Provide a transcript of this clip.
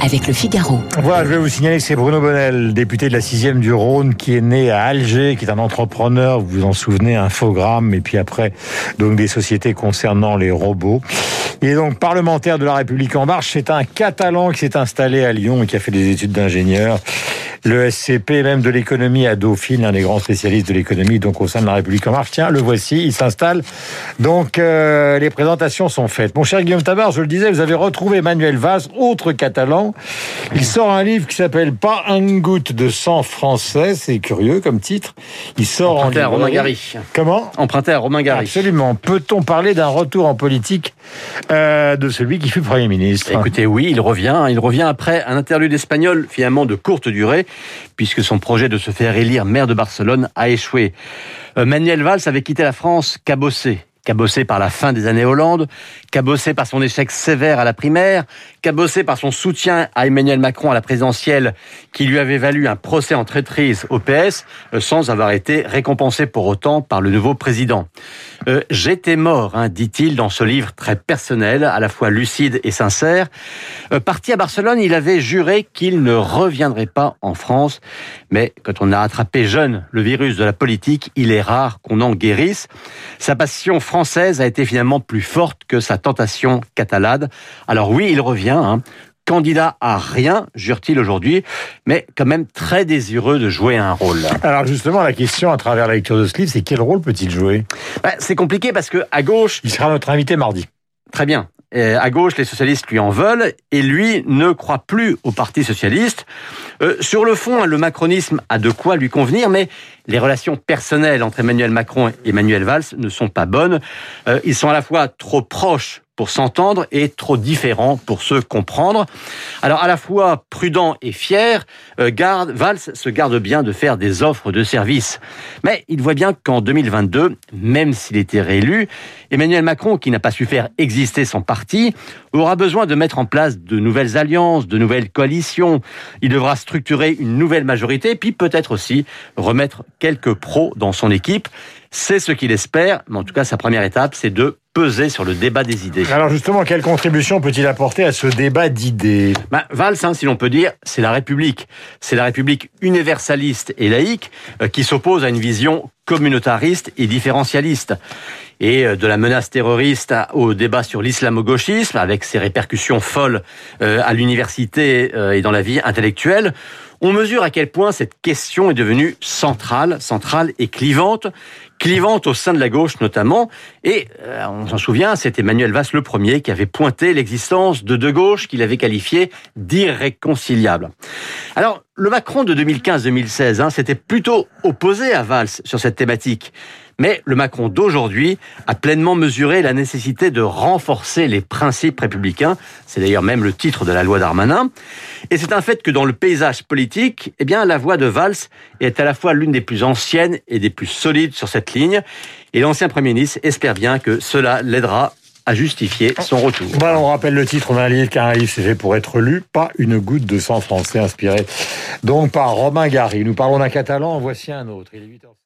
avec le Figaro. Voilà, je vais vous signaler que c'est Bruno Bonnel, député de la 6e du Rhône, qui est né à Alger, qui est un entrepreneur, vous vous en souvenez, Infogramme, et puis après, donc des sociétés concernant les robots. Il est donc parlementaire de la République en marche. C'est un Catalan qui s'est installé à Lyon et qui a fait des études d'ingénieur. Le SCP, même de l'économie à Dauphine, un des grands spécialistes de l'économie, donc au sein de la République en marche. Tiens, le voici, il s'installe. Donc, euh, les présentations sont faites. Mon cher Guillaume Tabar, je le disais, vous avez retrouvé Emmanuel Vaz, autre Catalan. Il sort un livre qui s'appelle Pas un goutte de sang français. C'est curieux comme titre. Il sort Emprunté en à Romain. Gary. Comment? Emprunté à Romain Gary. Absolument. Peut-on parler d'un retour en politique euh, de celui qui fut Premier ministre? Écoutez, oui, il revient. Il revient après un interlude espagnol finalement de courte durée, puisque son projet de se faire élire maire de Barcelone a échoué. Euh, Manuel Valls avait quitté la France cabossé. Cabossé par la fin des années Hollande, cabossé par son échec sévère à la primaire, cabossé par son soutien à Emmanuel Macron à la présidentielle, qui lui avait valu un procès en traîtrise au PS, euh, sans avoir été récompensé pour autant par le nouveau président. Euh, J'étais mort, hein, dit-il dans ce livre très personnel, à la fois lucide et sincère. Euh, parti à Barcelone, il avait juré qu'il ne reviendrait pas en France. Mais quand on a attrapé jeune le virus de la politique, il est rare qu'on en guérisse. Sa passion française a été finalement plus forte que sa tentation catalane. Alors oui, il revient. hein. Candidat à rien, jure-t-il aujourd'hui, mais quand même très désireux de jouer un rôle. Alors justement, la question à travers la lecture de ce livre, c'est quel rôle peut-il jouer? Bah, c'est compliqué parce que à gauche, Il sera notre invité mardi. Très bien. Euh, à gauche, les socialistes lui en veulent et lui ne croit plus au Parti socialiste. Euh, sur le fond, le macronisme a de quoi lui convenir, mais les relations personnelles entre Emmanuel Macron et Emmanuel Valls ne sont pas bonnes. Euh, ils sont à la fois trop proches pour s'entendre et trop différents pour se comprendre. Alors à la fois prudent et fier, euh, garde, Valls se garde bien de faire des offres de services. Mais il voit bien qu'en 2022, même s'il était réélu, Emmanuel Macron, qui n'a pas su faire exister son parti, aura besoin de mettre en place de nouvelles alliances, de nouvelles coalitions. Il devra structurer une nouvelle majorité, puis peut-être aussi remettre quelques pros dans son équipe. C'est ce qu'il espère, mais en tout cas sa première étape, c'est de peser sur le débat des idées. Alors justement, quelle contribution peut-il apporter à ce débat d'idées Ben, Valls, hein, si l'on peut dire, c'est la République. C'est la République universaliste et laïque euh, qui s'oppose à une vision communautariste et différentialiste. Et euh, de la menace terroriste à- au débat sur l'islamo-gauchisme, avec ses répercussions folles euh, à l'université et dans la vie intellectuelle, on mesure à quel point cette question est devenue centrale, centrale et clivante, clivante au sein de la gauche notamment. Et euh, on s'en souvient, c'est Emmanuel Valls le premier qui avait pointé l'existence de deux gauches qu'il avait qualifiées d'irréconciliables. Alors, le Macron de 2015-2016 hein, s'était plutôt opposé à Valls sur cette thématique. Mais le Macron d'aujourd'hui a pleinement mesuré la nécessité de renforcer les principes républicains. C'est d'ailleurs même le titre de la loi Darmanin. Et c'est un fait que dans le paysage politique, eh bien, la voix de Valls est à la fois l'une des plus anciennes et des plus solides sur cette ligne. Et l'ancien Premier ministre espère bien que cela l'aidera à justifier son retour. Voilà, on rappelle le titre d'un livre, car un livre c'est fait pour être lu, pas une goutte de sang français inspiré donc par Romain Gary. Nous parlons d'un catalan, voici un autre. Il est 8h05.